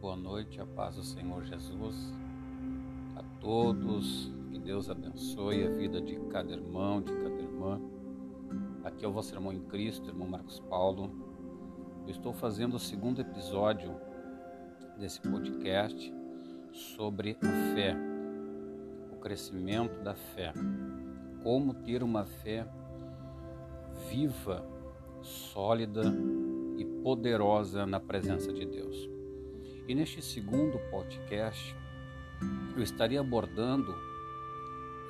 boa noite, a paz do Senhor Jesus a todos, que Deus abençoe a vida de cada irmão, de cada irmã. Aqui é o vosso irmão em Cristo, irmão Marcos Paulo. Eu estou fazendo o segundo episódio desse podcast sobre a fé, o crescimento da fé, como ter uma fé viva, sólida e poderosa na presença de Deus. E neste segundo podcast, eu estaria abordando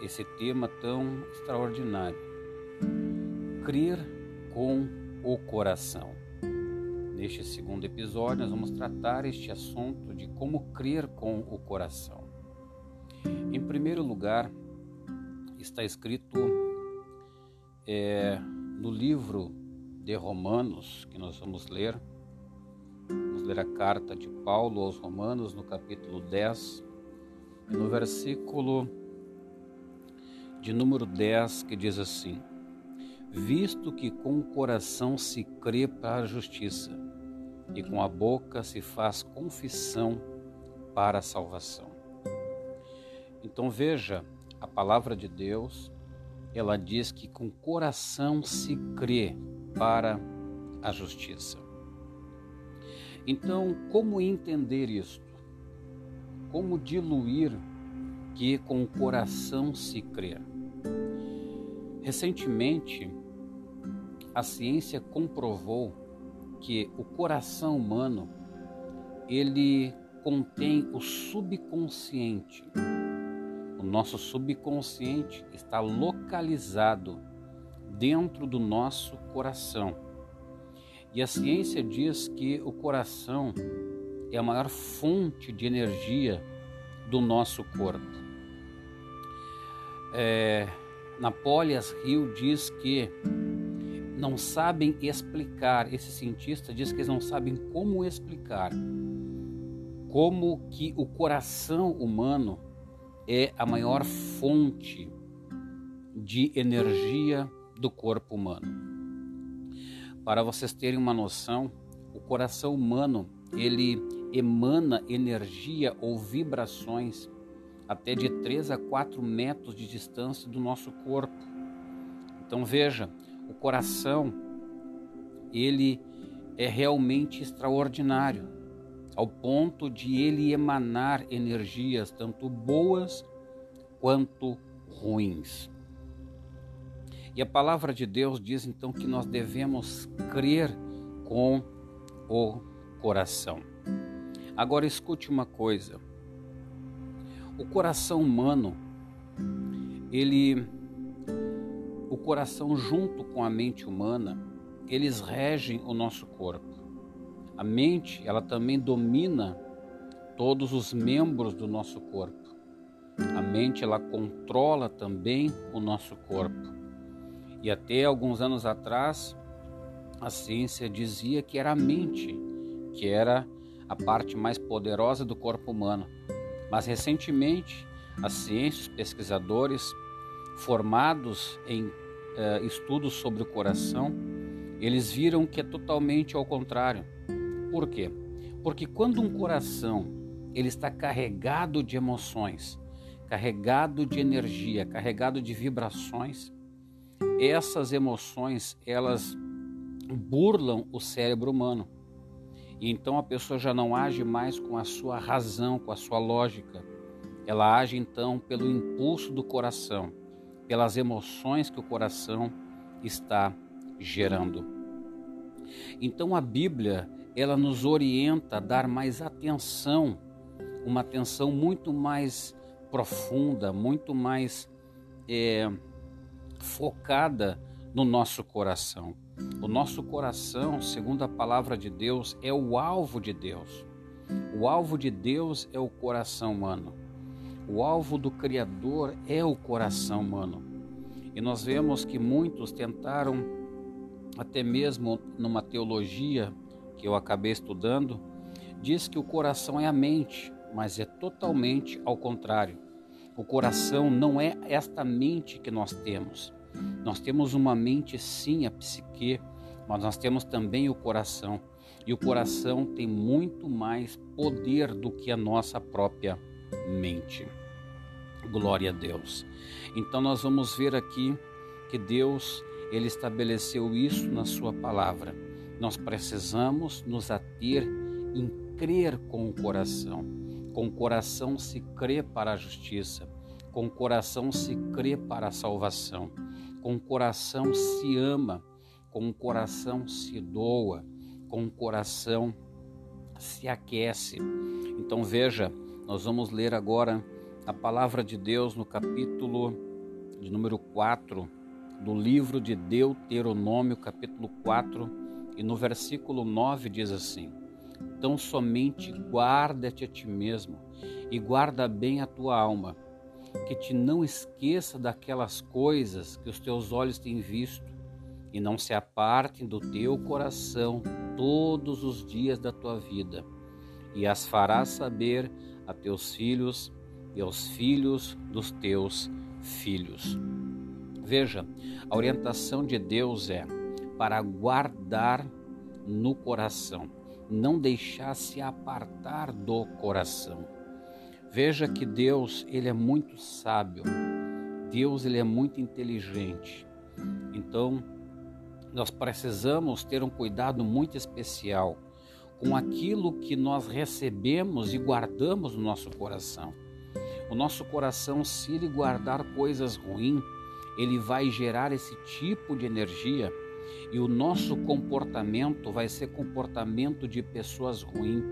esse tema tão extraordinário: crer com o coração. Neste segundo episódio, nós vamos tratar este assunto de como crer com o coração. Em primeiro lugar, está escrito é, no livro de Romanos, que nós vamos ler, ler a carta de Paulo aos Romanos, no capítulo 10, e no versículo de número 10, que diz assim: Visto que com o coração se crê para a justiça, e com a boca se faz confissão para a salvação. Então veja, a palavra de Deus, ela diz que com o coração se crê para a justiça. Então, como entender isto? Como diluir que com o coração se crê? Recentemente, a ciência comprovou que o coração humano ele contém o subconsciente. O nosso subconsciente está localizado dentro do nosso coração. E a ciência diz que o coração é a maior fonte de energia do nosso corpo. É, Hill diz que não sabem explicar, esse cientista diz que eles não sabem como explicar como que o coração humano é a maior fonte de energia do corpo humano. Para vocês terem uma noção, o coração humano, ele emana energia ou vibrações até de 3 a 4 metros de distância do nosso corpo. Então veja, o coração ele é realmente extraordinário, ao ponto de ele emanar energias tanto boas quanto ruins. E a palavra de Deus diz então que nós devemos crer com o coração. Agora escute uma coisa. O coração humano, ele o coração junto com a mente humana, eles regem o nosso corpo. A mente, ela também domina todos os membros do nosso corpo. A mente, ela controla também o nosso corpo. E até alguns anos atrás, a ciência dizia que era a mente, que era a parte mais poderosa do corpo humano. Mas recentemente, a ciência, os pesquisadores formados em eh, estudos sobre o coração, eles viram que é totalmente ao contrário. Por quê? Porque quando um coração ele está carregado de emoções, carregado de energia, carregado de vibrações, essas emoções elas burlam o cérebro humano. E então a pessoa já não age mais com a sua razão, com a sua lógica. Ela age então pelo impulso do coração, pelas emoções que o coração está gerando. Então a Bíblia, ela nos orienta a dar mais atenção, uma atenção muito mais profunda, muito mais é, focada no nosso coração. O nosso coração, segundo a palavra de Deus, é o alvo de Deus. O alvo de Deus é o coração humano. O alvo do Criador é o coração humano. E nós vemos que muitos tentaram, até mesmo numa teologia que eu acabei estudando, diz que o coração é a mente, mas é totalmente ao contrário. O coração não é esta mente que nós temos. Nós temos uma mente, sim, a psique, mas nós temos também o coração. E o coração tem muito mais poder do que a nossa própria mente. Glória a Deus. Então nós vamos ver aqui que Deus ele estabeleceu isso na sua palavra. Nós precisamos nos ater em crer com o coração. Com o coração se crê para a justiça, com o coração se crê para a salvação, com o coração se ama, com o coração se doa, com o coração se aquece. Então veja, nós vamos ler agora a palavra de Deus no capítulo de número 4 do livro de Deuteronômio, capítulo 4, e no versículo 9 diz assim: Então somente guarda-te a ti mesmo e guarda bem a tua alma, que te não esqueça daquelas coisas que os teus olhos têm visto e não se apartem do teu coração todos os dias da tua vida, e as farás saber a teus filhos e aos filhos dos teus filhos. Veja, a orientação de Deus é para guardar no coração, não deixar se apartar do coração. Veja que Deus, ele é muito sábio. Deus, ele é muito inteligente. Então, nós precisamos ter um cuidado muito especial com aquilo que nós recebemos e guardamos no nosso coração. O nosso coração, se ele guardar coisas ruins, ele vai gerar esse tipo de energia e o nosso comportamento vai ser comportamento de pessoas ruins.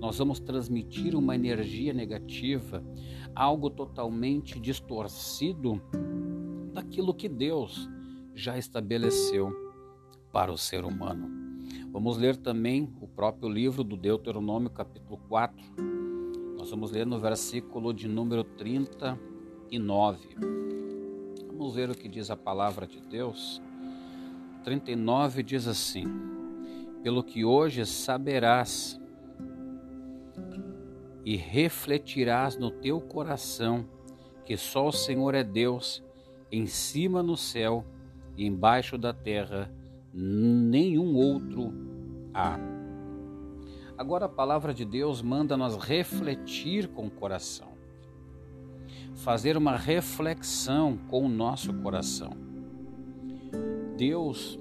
Nós vamos transmitir uma energia negativa, algo totalmente distorcido daquilo que Deus já estabeleceu para o ser humano. Vamos ler também o próprio livro do Deuteronômio, capítulo 4. Nós vamos ler no versículo de número 39. Vamos ver o que diz a palavra de Deus. 39 diz assim: Pelo que hoje saberás e refletirás no teu coração que só o Senhor é Deus, em cima no céu e embaixo da terra, nenhum outro há. Agora a palavra de Deus manda nós refletir com o coração fazer uma reflexão com o nosso coração. Deus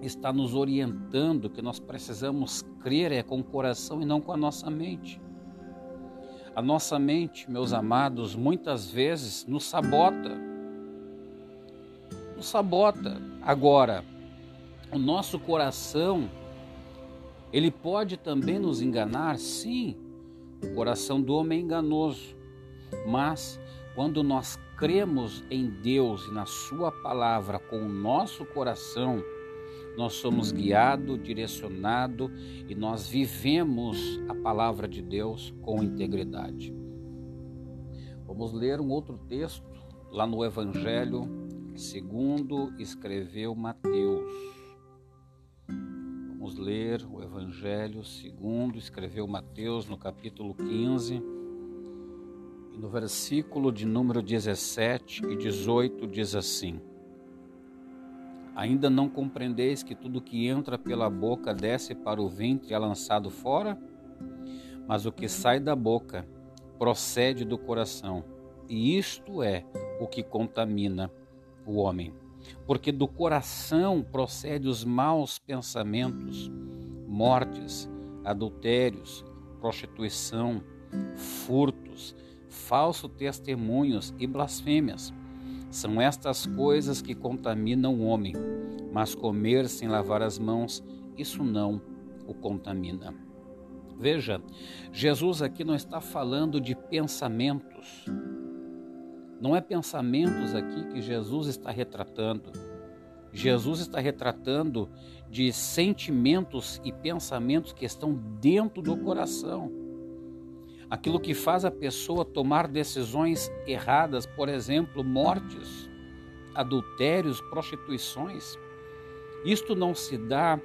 está nos orientando que nós precisamos crer é com o coração e não com a nossa mente. A nossa mente, meus amados, muitas vezes nos sabota. Nos sabota. Agora, o nosso coração, ele pode também nos enganar? Sim. O coração do homem é enganoso. Mas quando nós cremos em Deus e na Sua palavra com o nosso coração, nós somos guiados, direcionados e nós vivemos a palavra de Deus com integridade. Vamos ler um outro texto lá no Evangelho segundo escreveu Mateus. Vamos ler o Evangelho segundo escreveu Mateus no capítulo 15 no versículo de número 17 e 18 diz assim: Ainda não compreendeis que tudo que entra pela boca desce para o ventre e é lançado fora? Mas o que sai da boca procede do coração, e isto é o que contamina o homem. Porque do coração procede os maus pensamentos, mortes, adultérios, prostituição, furtos, falsos testemunhos e blasfêmias. São estas coisas que contaminam o homem, mas comer sem lavar as mãos, isso não o contamina. Veja, Jesus aqui não está falando de pensamentos. Não é pensamentos aqui que Jesus está retratando. Jesus está retratando de sentimentos e pensamentos que estão dentro do coração aquilo que faz a pessoa tomar decisões erradas, por exemplo, mortes, adultérios, prostituições. Isto não se dá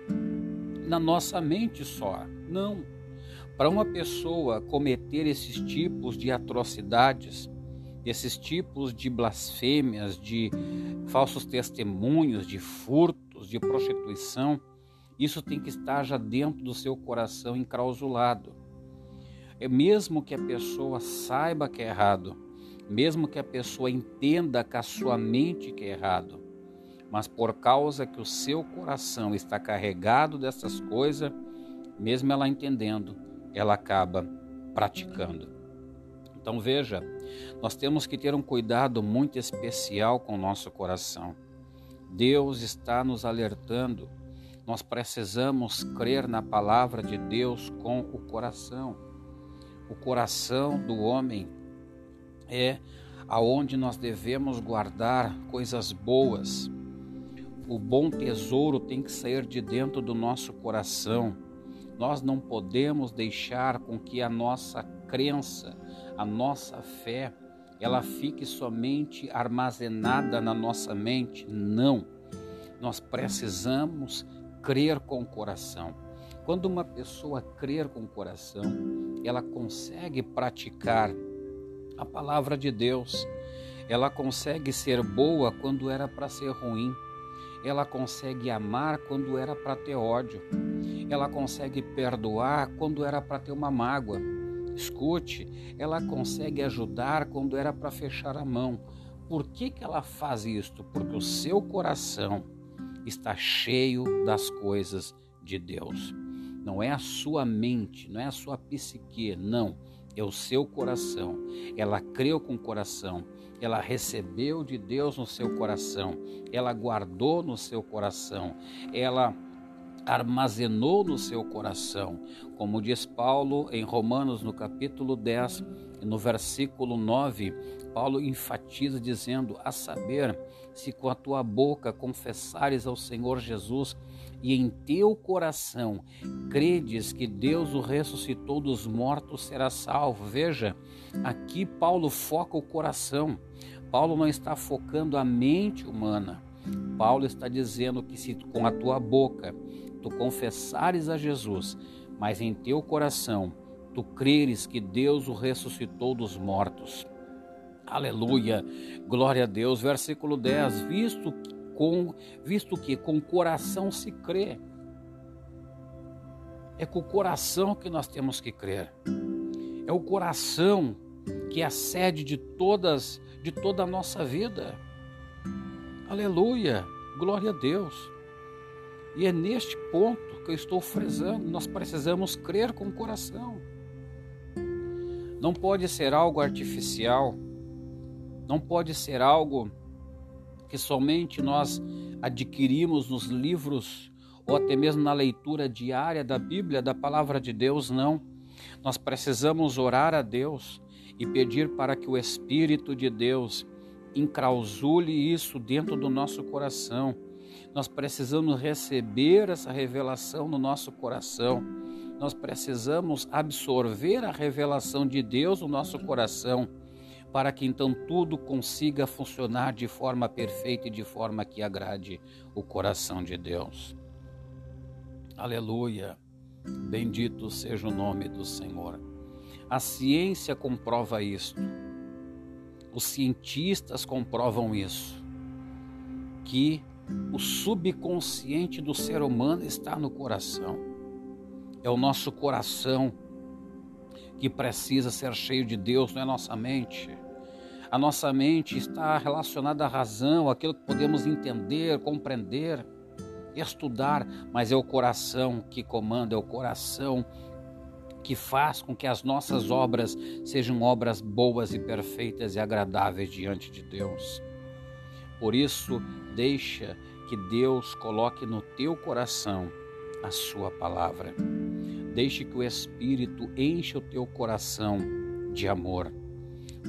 na nossa mente só, não. Para uma pessoa cometer esses tipos de atrocidades, esses tipos de blasfêmias, de falsos testemunhos, de furtos, de prostituição, isso tem que estar já dentro do seu coração enclausulado. É mesmo que a pessoa saiba que é errado, mesmo que a pessoa entenda com a sua mente que é errado, mas por causa que o seu coração está carregado dessas coisas, mesmo ela entendendo, ela acaba praticando. Então veja, nós temos que ter um cuidado muito especial com o nosso coração. Deus está nos alertando. Nós precisamos crer na palavra de Deus com o coração. O coração do homem é aonde nós devemos guardar coisas boas. O bom tesouro tem que sair de dentro do nosso coração. Nós não podemos deixar com que a nossa crença, a nossa fé, ela fique somente armazenada na nossa mente. Não. Nós precisamos crer com o coração. Quando uma pessoa crer com o coração, ela consegue praticar a palavra de Deus. Ela consegue ser boa quando era para ser ruim. Ela consegue amar quando era para ter ódio. Ela consegue perdoar quando era para ter uma mágoa. Escute, ela consegue ajudar quando era para fechar a mão. Por que, que ela faz isto? Porque o seu coração está cheio das coisas de Deus. Não é a sua mente, não é a sua psique, não. É o seu coração. Ela creu com o coração. Ela recebeu de Deus no seu coração. Ela guardou no seu coração. Ela armazenou no seu coração. Como diz Paulo em Romanos, no capítulo 10, no versículo 9, Paulo enfatiza dizendo: A saber, se com a tua boca confessares ao Senhor Jesus e em teu coração credes que Deus o ressuscitou dos mortos, será salvo. Veja, aqui Paulo foca o coração. Paulo não está focando a mente humana. Paulo está dizendo que se com a tua boca tu confessares a Jesus, mas em teu coração tu creres que Deus o ressuscitou dos mortos. Aleluia, glória a Deus. Versículo 10: Visto com visto que com o coração se crê. É com o coração que nós temos que crer. É o coração que é a sede de todas de toda a nossa vida. Aleluia, glória a Deus. E é neste ponto que eu estou frisando, nós precisamos crer com o coração. Não pode ser algo artificial, não pode ser algo que somente nós adquirimos nos livros ou até mesmo na leitura diária da Bíblia, da palavra de Deus, não. Nós precisamos orar a Deus e pedir para que o Espírito de Deus enclausule isso dentro do nosso coração nós precisamos receber essa revelação no nosso coração. Nós precisamos absorver a revelação de Deus no nosso coração, para que então tudo consiga funcionar de forma perfeita e de forma que agrade o coração de Deus. Aleluia! Bendito seja o nome do Senhor. A ciência comprova isto. Os cientistas comprovam isso. Que o subconsciente do ser humano está no coração. É o nosso coração que precisa ser cheio de Deus, não é nossa mente. A nossa mente está relacionada à razão, aquilo que podemos entender, compreender, estudar, mas é o coração que comanda, é o coração que faz com que as nossas obras sejam obras boas e perfeitas e agradáveis diante de Deus. Por isso, deixa que Deus coloque no teu coração a sua palavra. Deixe que o Espírito encha o teu coração de amor.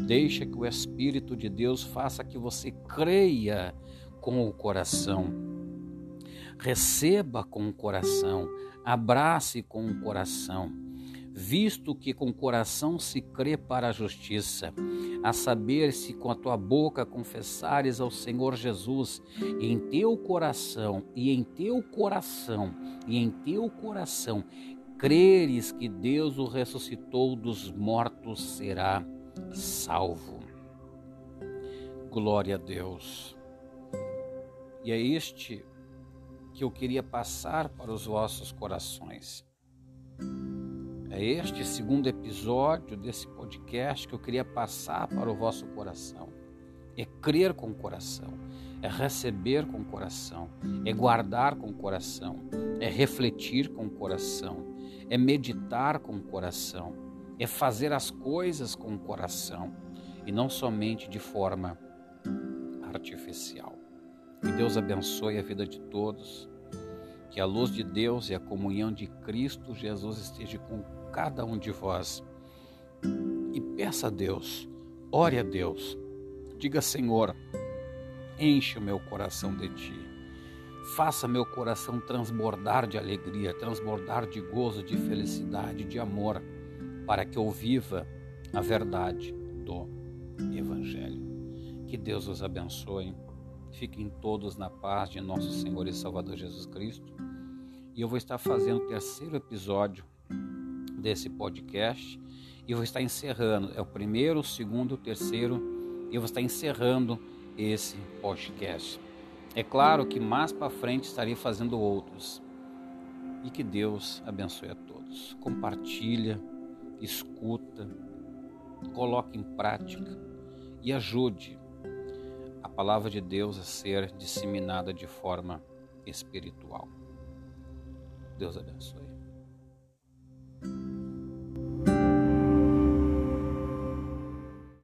Deixa que o Espírito de Deus faça que você creia com o coração. Receba com o coração, abrace com o coração. Visto que com o coração se crê para a justiça, a saber se com a tua boca confessares ao Senhor Jesus, e em teu coração, e em teu coração, e em teu coração, creres que Deus o ressuscitou dos mortos, será salvo. Glória a Deus. E é este que eu queria passar para os vossos corações. É este segundo episódio desse podcast que eu queria passar para o vosso coração. É crer com o coração, é receber com o coração, é guardar com o coração, é refletir com o coração, é meditar com o coração, é fazer as coisas com o coração e não somente de forma artificial. Que Deus abençoe a vida de todos, que a luz de Deus e a comunhão de Cristo Jesus esteja com cada um de vós. E peça a Deus, ore a Deus, diga: Senhor, enche o meu coração de ti. Faça meu coração transbordar de alegria, transbordar de gozo, de felicidade, de amor, para que eu viva a verdade do Evangelho. Que Deus os abençoe. Fiquem todos na paz de nosso Senhor e Salvador Jesus Cristo. E eu vou estar fazendo o terceiro episódio desse podcast e vou estar encerrando. É o primeiro, o segundo, o terceiro e eu vou estar encerrando esse podcast. É claro que mais para frente estarei fazendo outros. E que Deus abençoe a todos. Compartilha, escuta, coloque em prática e ajude a palavra de Deus a ser disseminada de forma espiritual. Deus abençoe.